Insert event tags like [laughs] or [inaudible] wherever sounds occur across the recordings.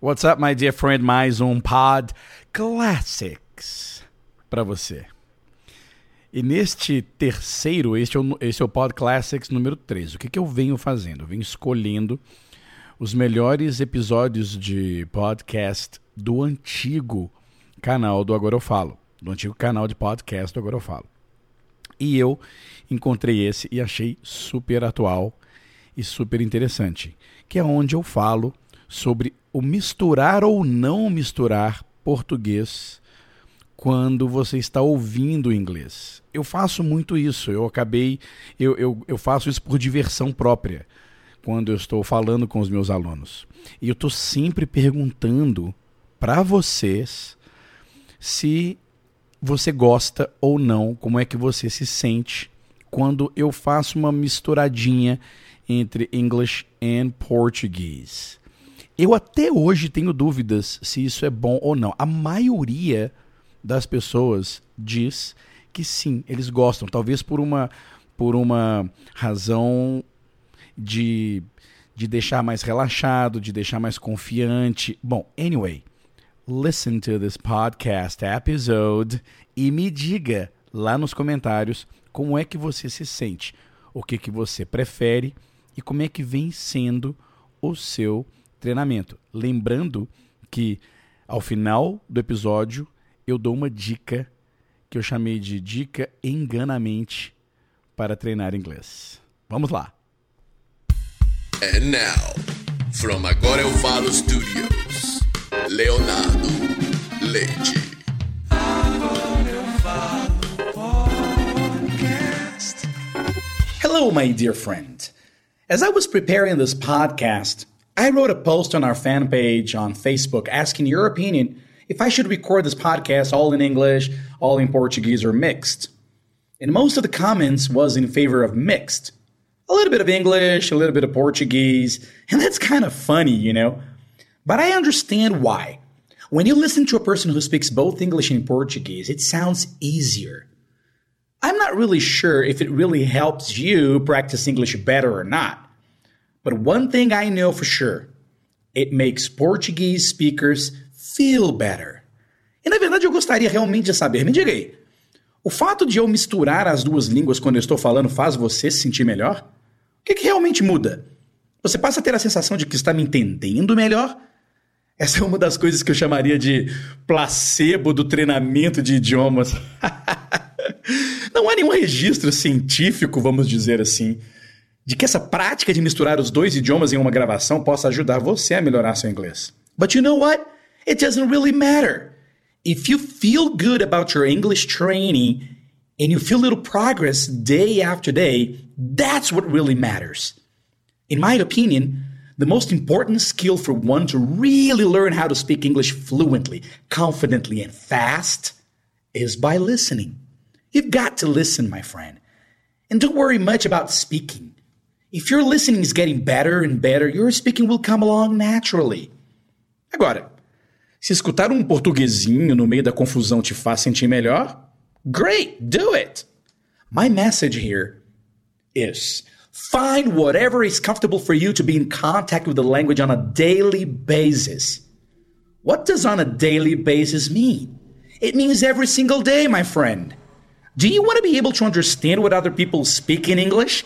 What's up, my dear friend? Mais um Pod Classics para você. E neste terceiro, este é, o, este é o Pod Classics número 13. O que, que eu venho fazendo? Eu venho escolhendo os melhores episódios de podcast do antigo canal do Agora Eu Falo. Do antigo canal de podcast do Agora Eu Falo. E eu encontrei esse e achei super atual e super interessante, que é onde eu falo sobre o misturar ou não misturar português quando você está ouvindo inglês. Eu faço muito isso, eu acabei, eu, eu, eu faço isso por diversão própria, quando eu estou falando com os meus alunos. E eu estou sempre perguntando para vocês se você gosta ou não, como é que você se sente quando eu faço uma misturadinha entre English and Português. Eu até hoje tenho dúvidas se isso é bom ou não. A maioria das pessoas diz que sim, eles gostam, talvez por uma por uma razão de de deixar mais relaxado, de deixar mais confiante. Bom, anyway, listen to this podcast episode e me diga lá nos comentários como é que você se sente, o que que você prefere e como é que vem sendo o seu treinamento. Lembrando que ao final do episódio eu dou uma dica que eu chamei de dica enganamente para treinar inglês. Vamos lá. And now, from Agora Eu Falo Studios, Leonardo Leite. Hello, my dear friend. As I was preparing this podcast, I wrote a post on our fan page on Facebook asking your opinion if I should record this podcast all in English, all in Portuguese, or mixed. And most of the comments was in favor of mixed. A little bit of English, a little bit of Portuguese, and that's kind of funny, you know? But I understand why. When you listen to a person who speaks both English and Portuguese, it sounds easier. I'm not really sure if it really helps you practice English better or not. But one thing I know for sure it makes Portuguese speakers feel better. E na verdade eu gostaria realmente de saber, me diga aí, o fato de eu misturar as duas línguas quando eu estou falando faz você se sentir melhor? O que, que realmente muda? Você passa a ter a sensação de que está me entendendo melhor? Essa é uma das coisas que eu chamaria de placebo do treinamento de idiomas. [laughs] Não há nenhum registro científico, vamos dizer assim, de que essa prática de misturar os dois idiomas em uma gravação possa ajudar você a melhorar seu inglês. But you know what? It doesn't really matter. If you feel good about your English training and you feel little progress day after day, that's what really matters. In my opinion, the most important skill for one to really learn how to speak English fluently, confidently, and fast is by listening. You've got to listen, my friend. And don't worry much about speaking. If your listening is getting better and better, your speaking will come along naturally. Agora, se escutar um portuguesinho no meio da confusão te faz sentir melhor, great, do it. My message here is find whatever is comfortable for you to be in contact with the language on a daily basis. What does on a daily basis mean? It means every single day, my friend. Do you want to be able to understand what other people speak in English?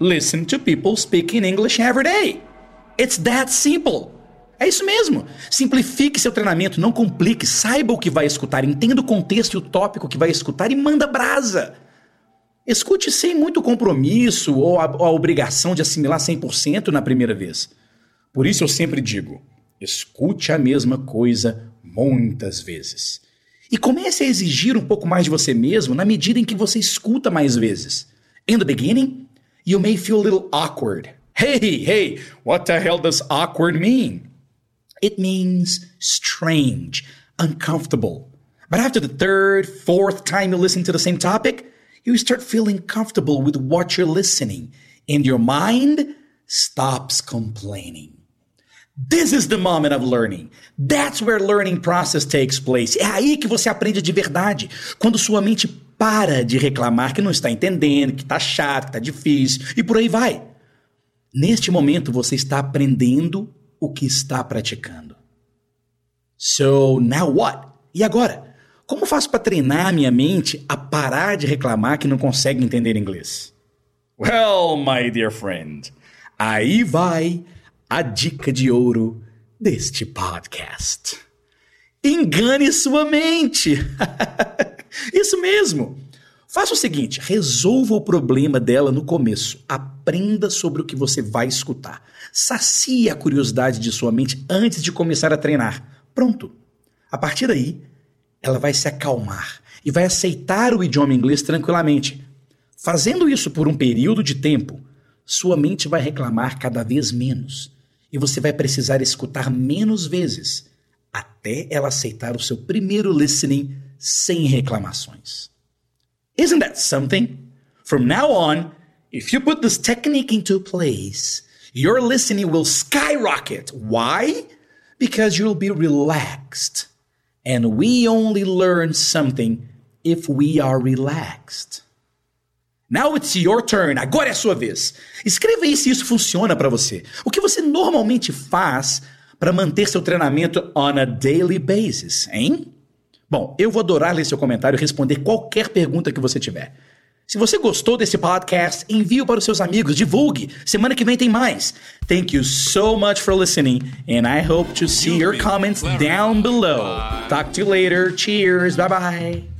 Listen to people speaking English every day. It's that simple. É isso mesmo. Simplifique seu treinamento, não complique, saiba o que vai escutar, entenda o contexto e o tópico que vai escutar e manda brasa. Escute sem muito compromisso ou a, a obrigação de assimilar 100% na primeira vez. Por isso eu sempre digo: escute a mesma coisa muitas vezes. E comece a exigir um pouco mais de você mesmo na medida em que você escuta mais vezes. In the beginning, you may feel a little awkward. Hey, hey, what the hell does awkward mean? It means strange, uncomfortable. But after the third, fourth time you listen to the same topic, you start feeling comfortable with what you're listening, and your mind stops complaining. This is the moment of learning. That's where learning process takes place. É aí que você aprende de verdade. Quando sua mente para de reclamar que não está entendendo, que está chato, que está difícil e por aí vai. Neste momento você está aprendendo o que está praticando. So, now what? E agora? Como faço para treinar minha mente a parar de reclamar que não consegue entender inglês? Well, my dear friend, aí vai a dica de ouro deste podcast. Engane sua mente! [laughs] Isso mesmo! Faça o seguinte: resolva o problema dela no começo. Aprenda sobre o que você vai escutar. Sacie a curiosidade de sua mente antes de começar a treinar. Pronto. A partir daí, ela vai se acalmar e vai aceitar o idioma inglês tranquilamente. Fazendo isso por um período de tempo, sua mente vai reclamar cada vez menos e você vai precisar escutar menos vezes até ela aceitar o seu primeiro listening sem reclamações. Isn't that something? From now on, if you put this technique into place, your listening will skyrocket. Why? Because you'll be relaxed. And we only learn something if we are relaxed. Now it's your turn. Agora é a sua vez. Escreva aí se isso funciona para você. O que você normalmente faz para manter seu treinamento on a daily basis, hein? Bom, eu vou adorar ler seu comentário e responder qualquer pergunta que você tiver. Se você gostou desse podcast, envie para os seus amigos, divulgue. Semana que vem tem mais. Thank you so much for listening, and I hope to see your comments down below. Talk to you later. Cheers. Bye bye.